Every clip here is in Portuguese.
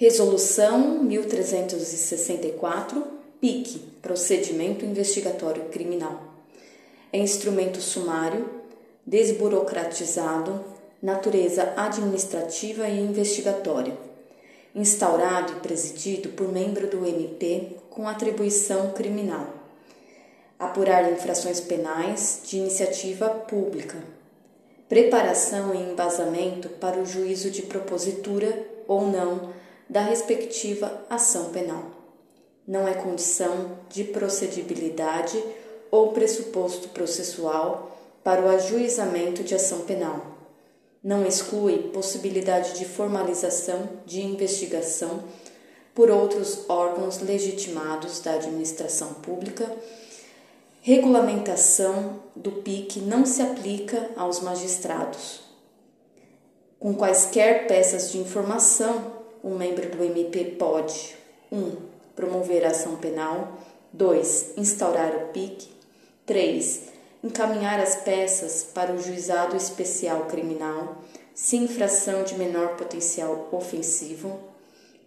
Resolução 1364, PIC Procedimento Investigatório Criminal. É instrumento sumário, desburocratizado, natureza administrativa e investigatória, instaurado e presidido por membro do MP com atribuição criminal. Apurar infrações penais de iniciativa pública. Preparação e embasamento para o juízo de propositura ou não da respectiva ação penal. Não é condição de procedibilidade ou pressuposto processual para o ajuizamento de ação penal. Não exclui possibilidade de formalização de investigação por outros órgãos legitimados da administração pública. Regulamentação do PIC não se aplica aos magistrados. Com quaisquer peças de informação um membro do MP pode 1. Um, promover ação penal 2. Instaurar o PIC 3. Encaminhar as peças para o juizado especial criminal se infração de menor potencial ofensivo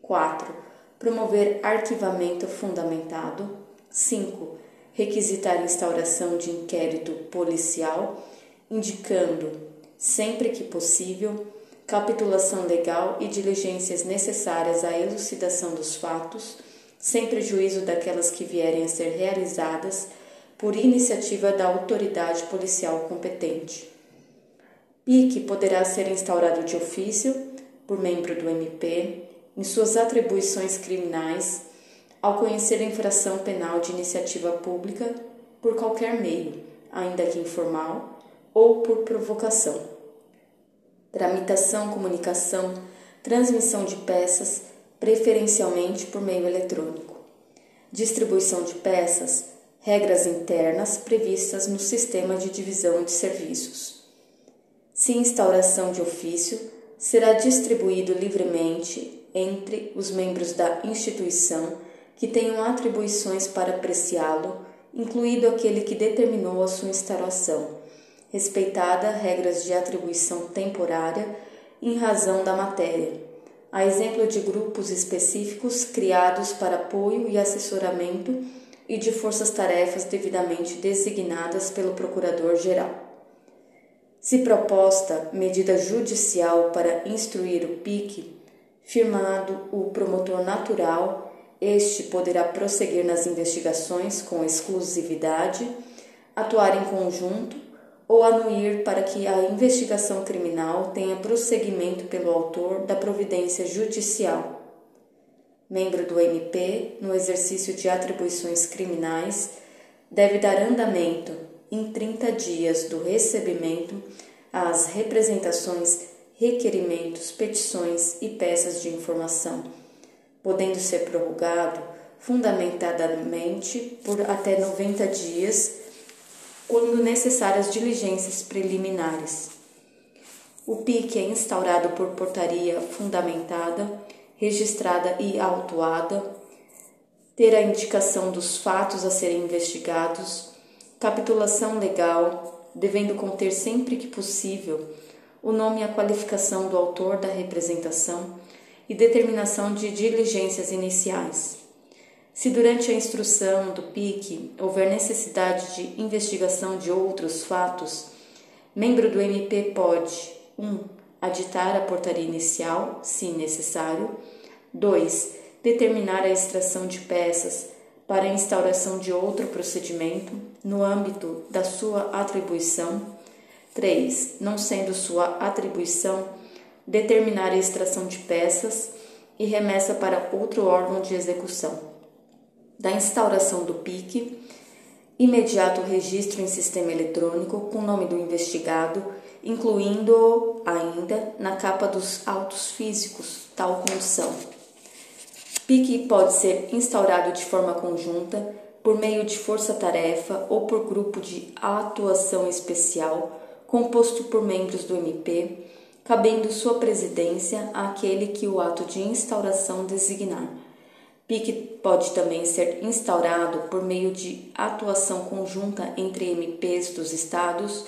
4. Promover arquivamento fundamentado 5. Requisitar instauração de inquérito policial, indicando, sempre que possível, capitulação legal e diligências necessárias à elucidação dos fatos, sem prejuízo daquelas que vierem a ser realizadas por iniciativa da autoridade policial competente. PIC poderá ser instaurado de ofício por membro do MP em suas atribuições criminais ao conhecer a infração penal de iniciativa pública por qualquer meio, ainda que informal, ou por provocação tramitação, comunicação, transmissão de peças, preferencialmente por meio eletrônico, distribuição de peças, regras internas previstas no sistema de divisão de serviços. Se instauração de ofício, será distribuído livremente entre os membros da instituição que tenham atribuições para apreciá-lo, incluído aquele que determinou a sua instauração respeitada regras de atribuição temporária em razão da matéria, a exemplo de grupos específicos criados para apoio e assessoramento e de forças-tarefas devidamente designadas pelo Procurador-Geral. Se proposta medida judicial para instruir o PIC, firmado o promotor natural, este poderá prosseguir nas investigações com exclusividade, atuar em conjunto ou anuir para que a investigação criminal tenha prosseguimento pelo autor da providência judicial. Membro do MP, no exercício de atribuições criminais, deve dar andamento, em 30 dias do recebimento, às representações, requerimentos, petições e peças de informação, podendo ser prorrogado fundamentadamente por até 90 dias quando necessárias diligências preliminares. O PIC é instaurado por portaria fundamentada, registrada e autuada, ter a indicação dos fatos a serem investigados, capitulação legal, devendo conter sempre que possível o nome e a qualificação do autor da representação e determinação de diligências iniciais. Se durante a instrução do PIC houver necessidade de investigação de outros fatos, membro do MP pode 1. Um, aditar a portaria inicial, se necessário. 2. Determinar a extração de peças para a instauração de outro procedimento no âmbito da sua atribuição. 3. Não sendo sua atribuição, determinar a extração de peças e remessa para outro órgão de execução da instauração do PIC, imediato registro em sistema eletrônico com o nome do investigado, incluindo ainda na capa dos autos físicos, tal condição. PIC pode ser instaurado de forma conjunta, por meio de força-tarefa ou por grupo de atuação especial, composto por membros do MP, cabendo sua presidência àquele que o ato de instauração designar PIC pode também ser instaurado por meio de atuação conjunta entre MPs dos Estados,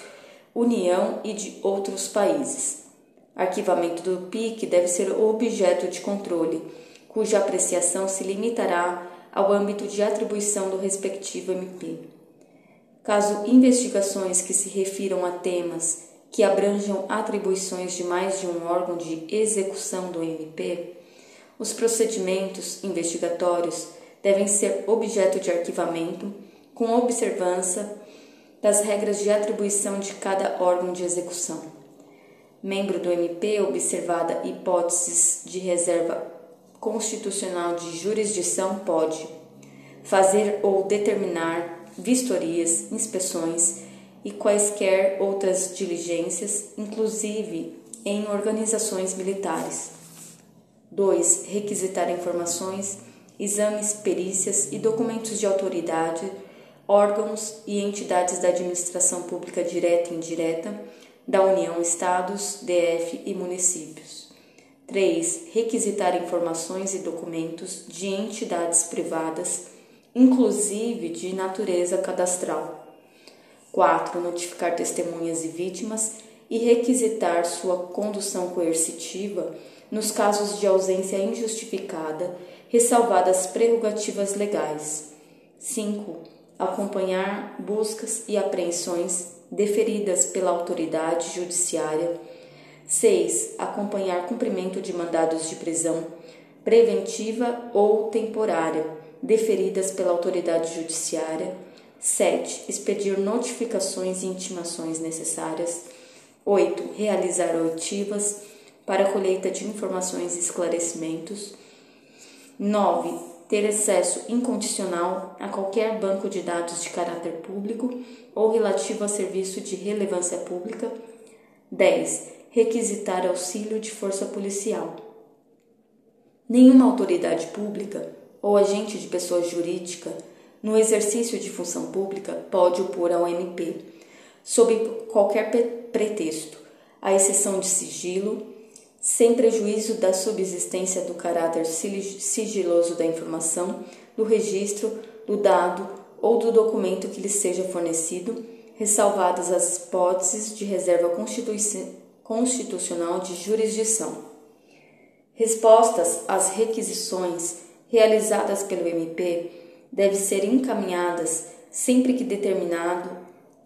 União e de outros países. Arquivamento do PIC deve ser objeto de controle, cuja apreciação se limitará ao âmbito de atribuição do respectivo MP. Caso investigações que se refiram a temas que abranjam atribuições de mais de um órgão de execução do MP, os procedimentos investigatórios devem ser objeto de arquivamento com observância das regras de atribuição de cada órgão de execução. Membro do MP, observada hipóteses de reserva constitucional de jurisdição, pode fazer ou determinar vistorias, inspeções e quaisquer outras diligências, inclusive em organizações militares. 2. Requisitar informações, exames, perícias e documentos de autoridade órgãos e entidades da administração pública direta e indireta, da União, Estados, DF e municípios. 3. Requisitar informações e documentos de entidades privadas, inclusive de natureza cadastral. 4. Notificar testemunhas e vítimas e requisitar sua condução coercitiva nos casos de ausência injustificada, ressalvadas prerrogativas legais. 5 acompanhar buscas e apreensões deferidas pela autoridade judiciária. 6. Acompanhar cumprimento de mandados de prisão preventiva ou temporária deferidas pela autoridade judiciária. 7. Expedir notificações e intimações necessárias. 8. Realizar oitivas para colheita de informações e esclarecimentos. 9 ter acesso incondicional a qualquer banco de dados de caráter público ou relativo a serviço de relevância pública. 10. Requisitar auxílio de força policial. Nenhuma autoridade pública ou agente de pessoa jurídica, no exercício de função pública, pode opor ao MP, sob qualquer pretexto, à exceção de sigilo, sem prejuízo da subsistência do caráter sigiloso da informação, do registro, do dado ou do documento que lhe seja fornecido, ressalvadas as hipóteses de reserva constitucional de jurisdição. Respostas às requisições realizadas pelo MP devem ser encaminhadas sempre que determinado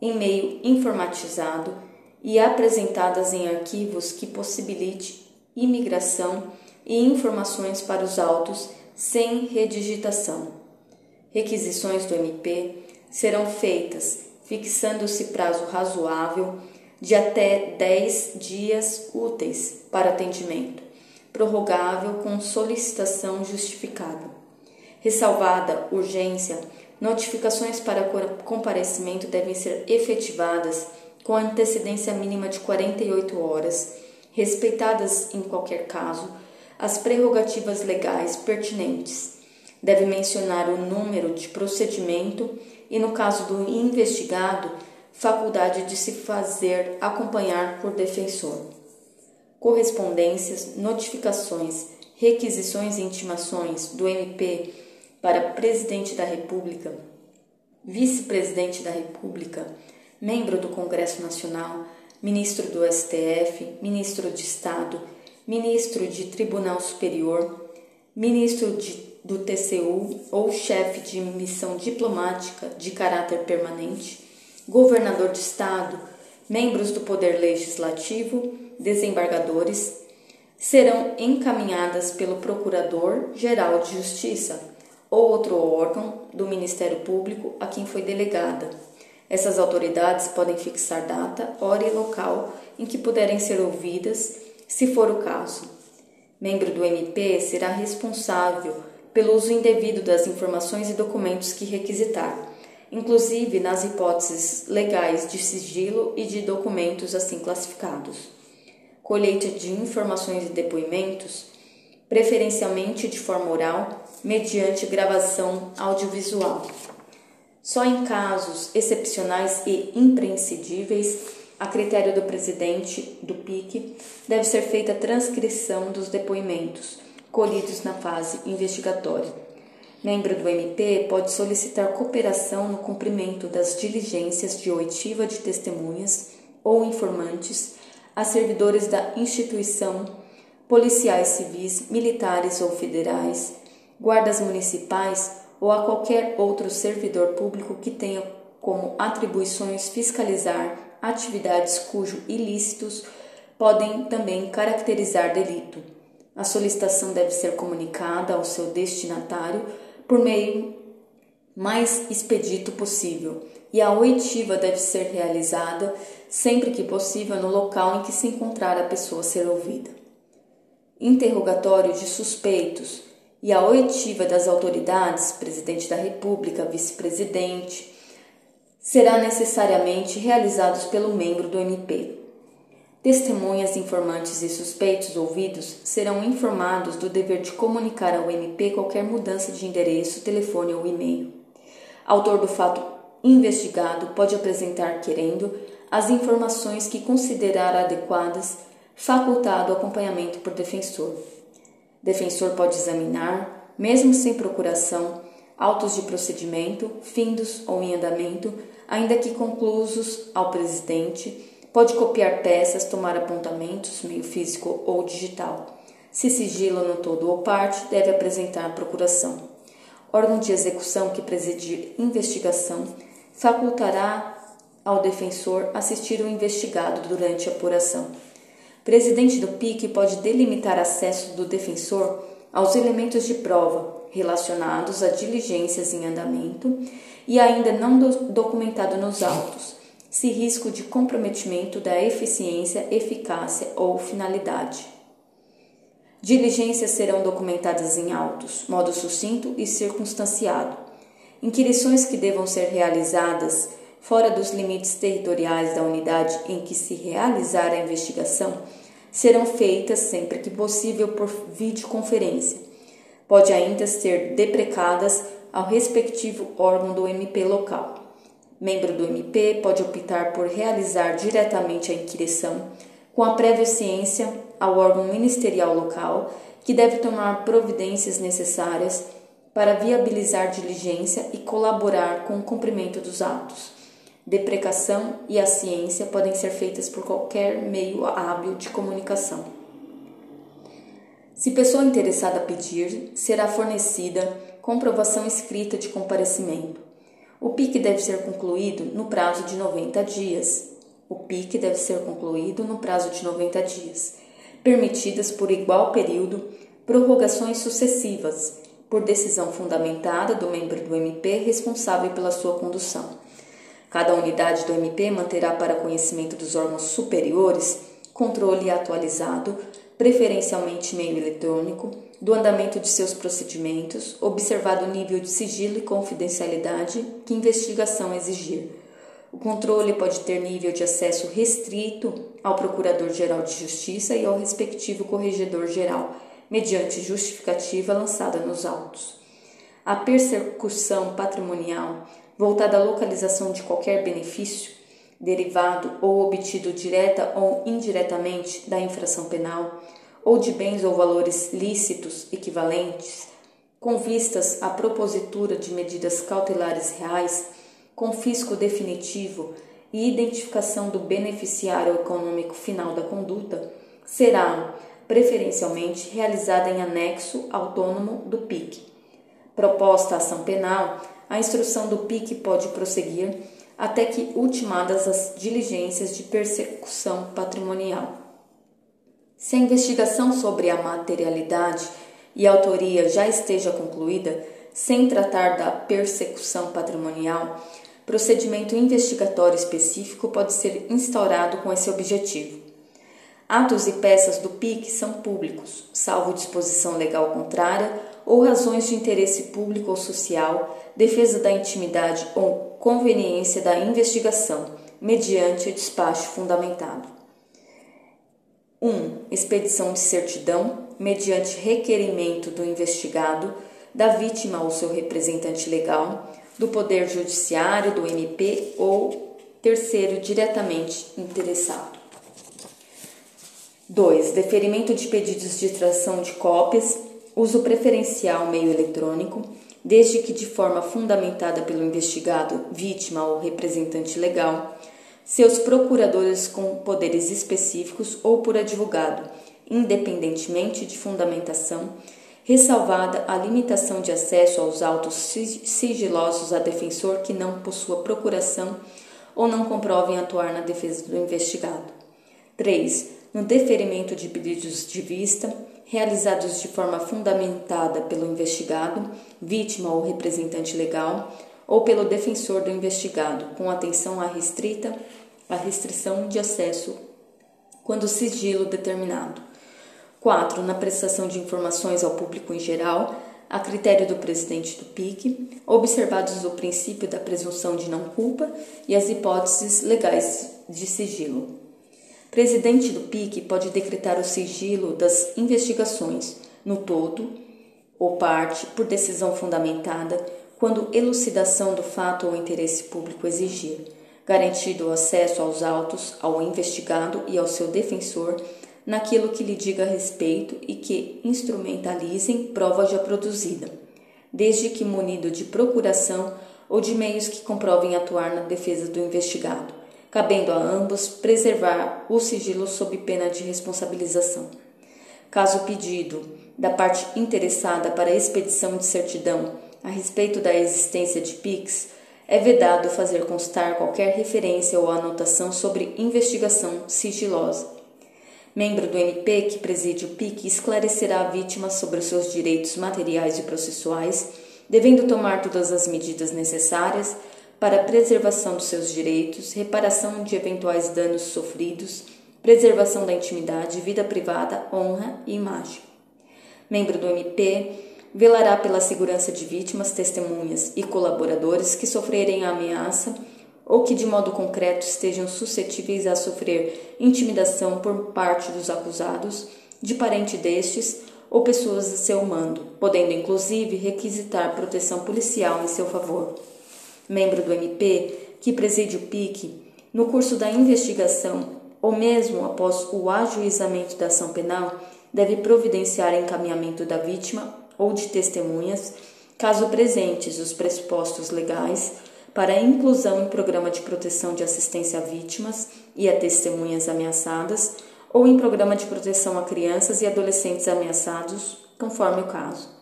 em meio informatizado e apresentadas em arquivos que possibilite imigração e informações para os autos sem redigitação. Requisições do MP serão feitas fixando-se prazo razoável de até 10 dias úteis para atendimento, prorrogável com solicitação justificada. Ressalvada urgência, notificações para comparecimento devem ser efetivadas com antecedência mínima de 48 horas respeitadas em qualquer caso as prerrogativas legais pertinentes. Deve mencionar o número de procedimento e, no caso do investigado, faculdade de se fazer acompanhar por defensor. Correspondências, notificações, requisições e intimações do MP para Presidente da República, Vice-Presidente da República, membro do Congresso Nacional, ministro do STF, ministro de Estado, ministro de Tribunal Superior, ministro de, do TCU ou chefe de missão diplomática de caráter permanente, governador de Estado, membros do Poder Legislativo, desembargadores, serão encaminhadas pelo Procurador-Geral de Justiça ou outro órgão do Ministério Público a quem foi delegada essas autoridades podem fixar data, hora e local em que puderem ser ouvidas, se for o caso. Membro do MP será responsável pelo uso indevido das informações e documentos que requisitar, inclusive nas hipóteses legais de sigilo e de documentos assim classificados. Colheita de informações e depoimentos, preferencialmente de forma oral, mediante gravação audiovisual. Só em casos excepcionais e imprescindíveis, a critério do presidente do PIC, deve ser feita a transcrição dos depoimentos colhidos na fase investigatória. Membro do MP pode solicitar cooperação no cumprimento das diligências de oitiva de testemunhas ou informantes a servidores da instituição policiais civis, militares ou federais, guardas municipais ou a qualquer outro servidor público que tenha como atribuições fiscalizar atividades cujos ilícitos podem também caracterizar delito. A solicitação deve ser comunicada ao seu destinatário por meio mais expedito possível, e a oitiva deve ser realizada sempre que possível no local em que se encontrar a pessoa a ser ouvida. Interrogatório de suspeitos e a oitiva das autoridades, presidente da República, vice-presidente, será necessariamente realizados pelo membro do MP. Testemunhas, informantes e suspeitos ouvidos serão informados do dever de comunicar ao MP qualquer mudança de endereço, telefone ou e-mail. Autor do fato investigado pode apresentar, querendo, as informações que considerar adequadas, facultado acompanhamento por defensor. Defensor pode examinar, mesmo sem procuração, autos de procedimento, findos ou em andamento, ainda que conclusos ao presidente, pode copiar peças, tomar apontamentos, meio físico ou digital. Se sigilo no todo ou parte, deve apresentar procuração. Órgão de execução que presidir investigação facultará ao defensor assistir o investigado durante a apuração. Presidente do PIC pode delimitar acesso do defensor aos elementos de prova relacionados a diligências em andamento e ainda não documentado nos autos, se risco de comprometimento da eficiência, eficácia ou finalidade. Diligências serão documentadas em autos, modo sucinto e circunstanciado. Inquirições que devam ser realizadas fora dos limites territoriais da unidade em que se realizar a investigação serão feitas sempre que possível por videoconferência. Pode ainda ser deprecadas ao respectivo órgão do MP local. Membro do MP pode optar por realizar diretamente a inquirição com a prévia ciência ao órgão ministerial local, que deve tomar providências necessárias para viabilizar diligência e colaborar com o cumprimento dos atos deprecação e a ciência podem ser feitas por qualquer meio hábil de comunicação. Se pessoa interessada pedir, será fornecida comprovação escrita de comparecimento. O PIC deve ser concluído no prazo de 90 dias. O PIC deve ser concluído no prazo de 90 dias, permitidas por igual período prorrogações sucessivas, por decisão fundamentada do membro do MP responsável pela sua condução Cada unidade do MP manterá para conhecimento dos órgãos superiores controle atualizado, preferencialmente meio eletrônico, do andamento de seus procedimentos, observado o nível de sigilo e confidencialidade que investigação exigir. O controle pode ter nível de acesso restrito ao Procurador-Geral de Justiça e ao respectivo Corregedor-Geral, mediante justificativa lançada nos autos. A persecução patrimonial voltada à localização de qualquer benefício, derivado ou obtido direta ou indiretamente da infração penal, ou de bens ou valores lícitos equivalentes, com vistas à propositura de medidas cautelares reais, confisco definitivo e identificação do beneficiário econômico final da conduta, será preferencialmente realizada em anexo autônomo do PIC. Proposta ação penal a instrução do PIC pode prosseguir até que ultimadas as diligências de persecução patrimonial. Se a investigação sobre a materialidade e autoria já esteja concluída, sem tratar da persecução patrimonial, procedimento investigatório específico pode ser instaurado com esse objetivo. Atos e peças do PIC são públicos, salvo disposição legal contrária ou razões de interesse público ou social, defesa da intimidade ou conveniência da investigação, mediante despacho fundamentado. 1. Um, expedição de certidão, mediante requerimento do investigado, da vítima ou seu representante legal, do Poder Judiciário, do MP ou terceiro diretamente interessado. 2. Deferimento de pedidos de tração de cópias, uso preferencial meio eletrônico, desde que de forma fundamentada pelo investigado, vítima ou representante legal, seus procuradores com poderes específicos ou por advogado, independentemente de fundamentação, ressalvada a limitação de acesso aos autos sigilosos a defensor que não possua procuração ou não comprovem atuar na defesa do investigado. 3. No deferimento de pedidos de vista, realizados de forma fundamentada pelo investigado, vítima ou representante legal, ou pelo defensor do investigado, com atenção à restrita a restrição de acesso quando sigilo determinado. 4. Na prestação de informações ao público em geral, a critério do presidente do PIC, observados o princípio da presunção de não culpa e as hipóteses legais de sigilo. Presidente do PIC pode decretar o sigilo das investigações, no todo ou parte, por decisão fundamentada, quando elucidação do fato ou interesse público exigir, garantido o acesso aos autos, ao investigado e ao seu defensor naquilo que lhe diga respeito e que instrumentalizem prova já produzida, desde que munido de procuração ou de meios que comprovem atuar na defesa do investigado, cabendo a ambos preservar o sigilo sob pena de responsabilização. Caso pedido da parte interessada para expedição de certidão a respeito da existência de PIX, é vedado fazer constar qualquer referência ou anotação sobre investigação sigilosa. Membro do MP que preside o PIC esclarecerá a vítima sobre os seus direitos materiais e processuais, devendo tomar todas as medidas necessárias para preservação dos seus direitos, reparação de eventuais danos sofridos, preservação da intimidade, vida privada, honra e imagem. Membro do MP velará pela segurança de vítimas, testemunhas e colaboradores que sofrerem a ameaça ou que de modo concreto estejam suscetíveis a sofrer intimidação por parte dos acusados, de parente destes ou pessoas de seu mando, podendo inclusive requisitar proteção policial em seu favor membro do MP, que preside o PIC, no curso da investigação ou mesmo após o ajuizamento da ação penal, deve providenciar encaminhamento da vítima ou de testemunhas, caso presentes os pressupostos legais, para inclusão em programa de proteção de assistência a vítimas e a testemunhas ameaçadas ou em programa de proteção a crianças e adolescentes ameaçados, conforme o caso.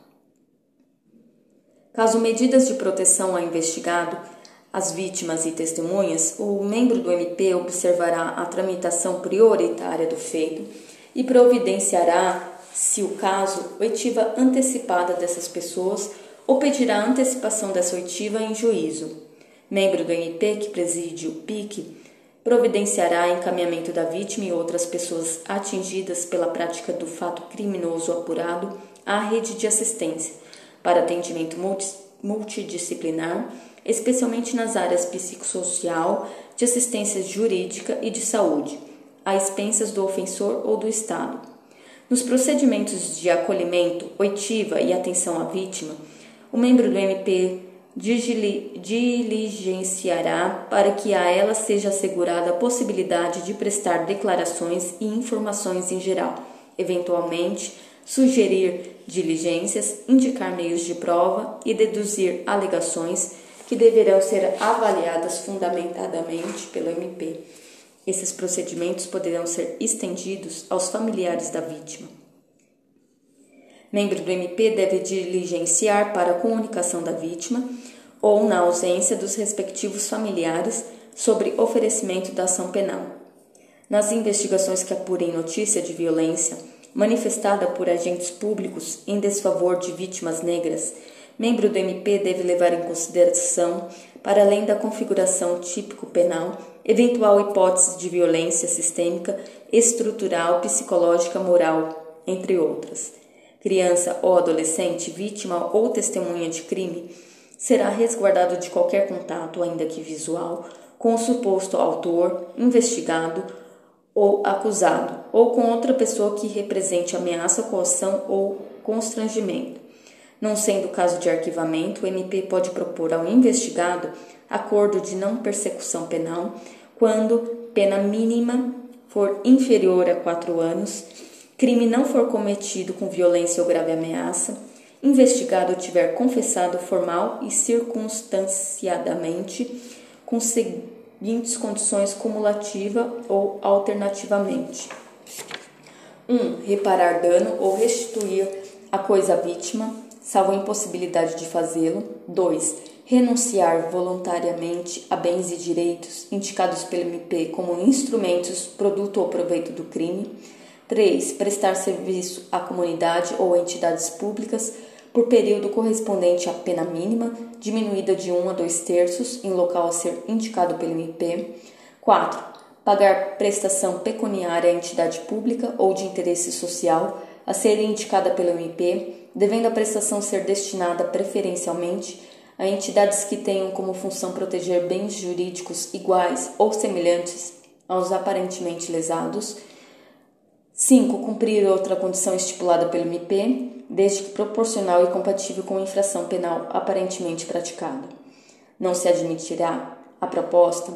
Caso medidas de proteção a investigado, as vítimas e testemunhas, o membro do MP observará a tramitação prioritária do feito e providenciará, se o caso, oitiva antecipada dessas pessoas ou pedirá antecipação dessa oitiva em juízo. Membro do MP que preside o PIC providenciará encaminhamento da vítima e outras pessoas atingidas pela prática do fato criminoso apurado à rede de assistência para atendimento multidisciplinar, especialmente nas áreas psicossocial, de assistência jurídica e de saúde, a expensas do ofensor ou do Estado. Nos procedimentos de acolhimento, oitiva e atenção à vítima, o membro do MP diligenciará para que a ela seja assegurada a possibilidade de prestar declarações e informações em geral, eventualmente sugerir diligências, indicar meios de prova e deduzir alegações que deverão ser avaliadas fundamentadamente pelo MP. Esses procedimentos poderão ser estendidos aos familiares da vítima. Membro do MP deve diligenciar para a comunicação da vítima ou, na ausência dos respectivos familiares, sobre oferecimento da ação penal. Nas investigações que apurem notícia de violência, manifestada por agentes públicos em desfavor de vítimas negras, membro do MP deve levar em consideração, para além da configuração típico penal, eventual hipótese de violência sistêmica, estrutural, psicológica, moral, entre outras. Criança ou adolescente, vítima ou testemunha de crime, será resguardado de qualquer contato, ainda que visual, com o suposto autor, investigado ou acusado, ou com outra pessoa que represente ameaça, coação ou constrangimento. Não sendo caso de arquivamento, o MP pode propor ao investigado acordo de não persecução penal quando pena mínima for inferior a quatro anos, crime não for cometido com violência ou grave ameaça, investigado tiver confessado formal e circunstanciadamente, seguintes condições cumulativa ou alternativamente. 1. Um, reparar dano ou restituir a coisa à vítima, salvo a impossibilidade de fazê-lo. 2. Renunciar voluntariamente a bens e direitos indicados pelo MP como instrumentos, produto ou proveito do crime. 3. Prestar serviço à comunidade ou entidades públicas por período correspondente à pena mínima, diminuída de 1 a 2 terços, em local a ser indicado pelo MP. 4 pagar prestação pecuniária à entidade pública ou de interesse social a ser indicada pelo MP, devendo a prestação ser destinada preferencialmente a entidades que tenham como função proteger bens jurídicos iguais ou semelhantes aos aparentemente lesados. 5. Cumprir outra condição estipulada pelo MP, desde que proporcional e compatível com a infração penal aparentemente praticada. Não se admitirá a proposta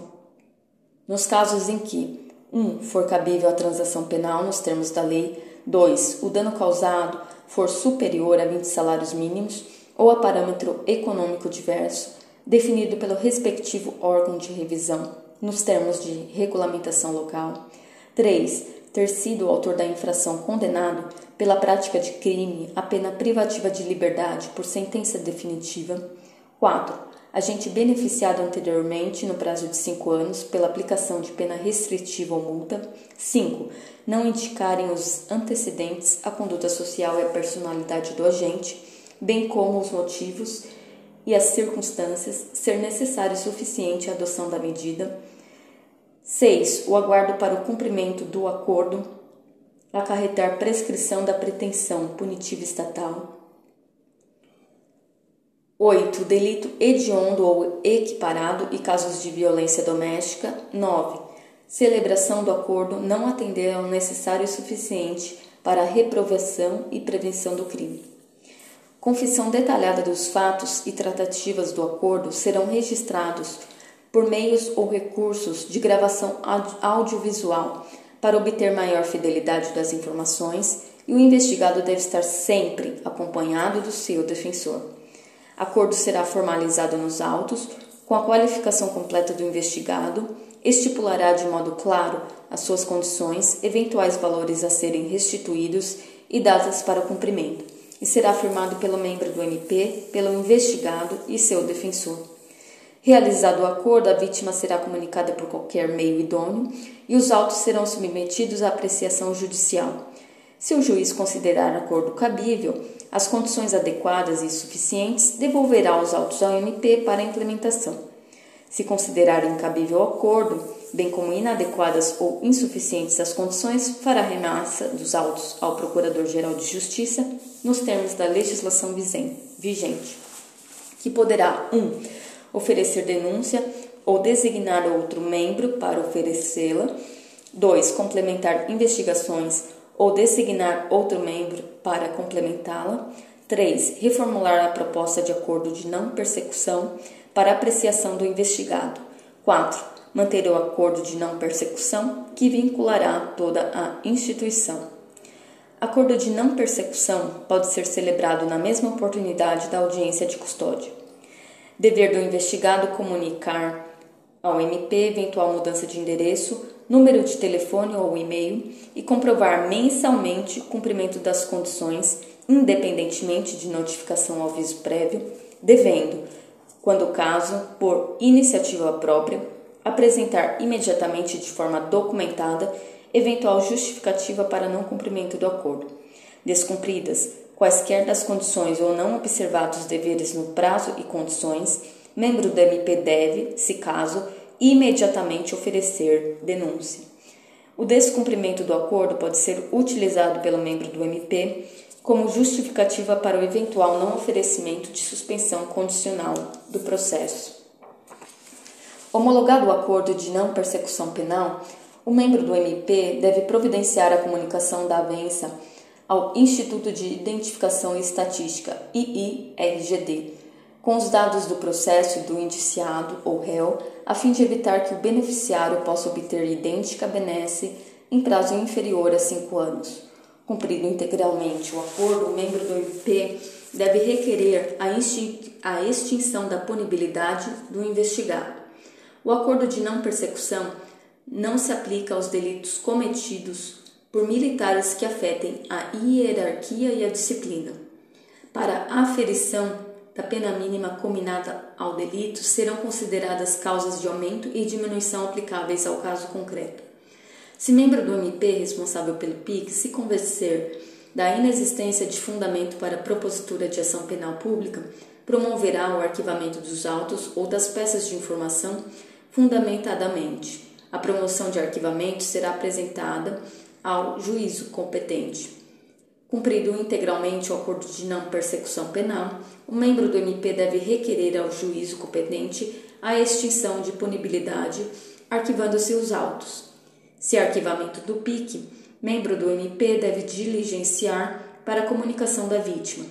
nos casos em que 1. Um, for cabível a transação penal nos termos da lei, 2. O dano causado for superior a 20 salários mínimos ou a parâmetro econômico diverso, definido pelo respectivo órgão de revisão, nos termos de regulamentação local. 3. Ter sido o autor da infração condenado pela prática de crime a pena privativa de liberdade por sentença definitiva. 4 agente beneficiado anteriormente no prazo de 5 anos pela aplicação de pena restritiva ou multa. 5. Não indicarem os antecedentes, a conduta social e a personalidade do agente, bem como os motivos e as circunstâncias, ser necessário e suficiente a adoção da medida. 6. O aguardo para o cumprimento do acordo acarretar prescrição da pretensão punitiva estatal. 8. Delito hediondo ou equiparado e casos de violência doméstica. 9. Celebração do acordo não atender ao necessário e suficiente para a reprovação e prevenção do crime. Confissão detalhada dos fatos e tratativas do acordo serão registrados por meios ou recursos de gravação audiovisual para obter maior fidelidade das informações e o investigado deve estar sempre acompanhado do seu defensor. Acordo será formalizado nos autos, com a qualificação completa do investigado, estipulará de modo claro as suas condições, eventuais valores a serem restituídos e datas para cumprimento, e será firmado pelo membro do MP, pelo investigado e seu defensor. Realizado o acordo, a vítima será comunicada por qualquer meio idôneo e os autos serão submetidos à apreciação judicial. Se o juiz considerar acordo cabível, as condições adequadas e suficientes, devolverá os autos ao MP para implementação. Se considerar incabível o acordo, bem como inadequadas ou insuficientes as condições, fará remessa dos autos ao Procurador-Geral de Justiça nos termos da legislação vigente, que poderá 1. Um, oferecer denúncia ou designar outro membro para oferecê-la, 2. complementar investigações ou designar outro membro para complementá-la. 3. Reformular a proposta de acordo de não persecução para apreciação do investigado. 4. Manter o acordo de não persecução que vinculará toda a instituição. Acordo de não persecução pode ser celebrado na mesma oportunidade da audiência de custódia. Dever do investigado comunicar ao MP eventual mudança de endereço número de telefone ou e-mail e comprovar mensalmente cumprimento das condições, independentemente de notificação ao aviso prévio, devendo, quando o caso, por iniciativa própria, apresentar imediatamente de forma documentada eventual justificativa para não cumprimento do acordo. Descumpridas quaisquer das condições ou não observados deveres no prazo e condições, membro do MP deve, se caso, imediatamente oferecer denúncia. O descumprimento do acordo pode ser utilizado pelo membro do MP como justificativa para o eventual não oferecimento de suspensão condicional do processo. Homologado o acordo de não persecução penal, o membro do MP deve providenciar a comunicação da avença ao Instituto de Identificação e Estatística, IIRGD, com os dados do processo do indiciado ou réu, a fim de evitar que o beneficiário possa obter idêntica benesse em prazo inferior a cinco anos. Cumprido integralmente o acordo, o membro do MP deve requerer a extinção da punibilidade do investigado. O acordo de não persecução não se aplica aos delitos cometidos por militares que afetem a hierarquia e a disciplina. Para a aferição da pena mínima combinada ao delito serão consideradas causas de aumento e diminuição aplicáveis ao caso concreto. Se membro do MP responsável pelo PIC se convencer da inexistência de fundamento para propositura de ação penal pública, promoverá o arquivamento dos autos ou das peças de informação fundamentadamente. A promoção de arquivamento será apresentada ao juízo competente. Cumprido integralmente o acordo de não persecução penal, o membro do MP deve requerer ao juízo competente a extinção de punibilidade, arquivando-se os autos. Se arquivamento do PIC, membro do MP deve diligenciar para a comunicação da vítima.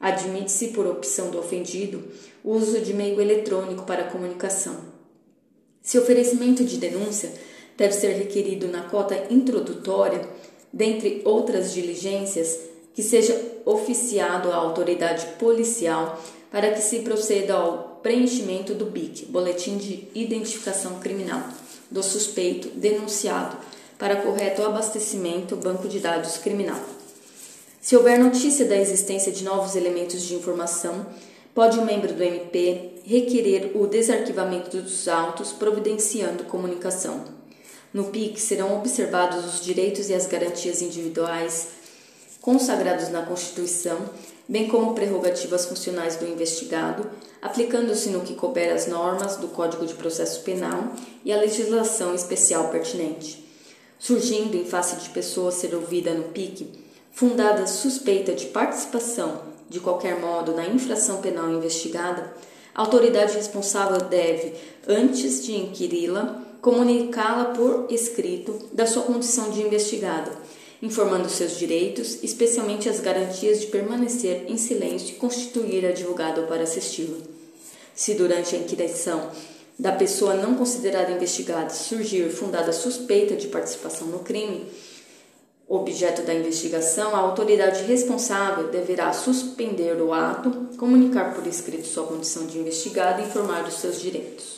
Admite-se, por opção do ofendido, o uso de meio eletrônico para a comunicação. Se oferecimento de denúncia deve ser requerido na cota introdutória, dentre outras diligências, que seja oficiado à autoridade policial para que se proceda ao preenchimento do BIC, Boletim de Identificação Criminal, do suspeito denunciado para correto abastecimento banco de dados criminal. Se houver notícia da existência de novos elementos de informação, pode o membro do MP requerer o desarquivamento dos autos, providenciando comunicação. No PIC serão observados os direitos e as garantias individuais consagrados na Constituição, bem como prerrogativas funcionais do investigado, aplicando-se no que couber as normas do Código de Processo Penal e a legislação especial pertinente. Surgindo em face de pessoa ser ouvida no PIC, fundada suspeita de participação, de qualquer modo, na infração penal investigada, a autoridade responsável deve, antes de inquiri-la, comunicá-la por escrito da sua condição de investigada, informando seus direitos, especialmente as garantias de permanecer em silêncio e constituir advogado para assisti-la. Se durante a inquirição da pessoa não considerada investigada surgir fundada suspeita de participação no crime, objeto da investigação, a autoridade responsável deverá suspender o ato, comunicar por escrito sua condição de investigado e informar dos seus direitos.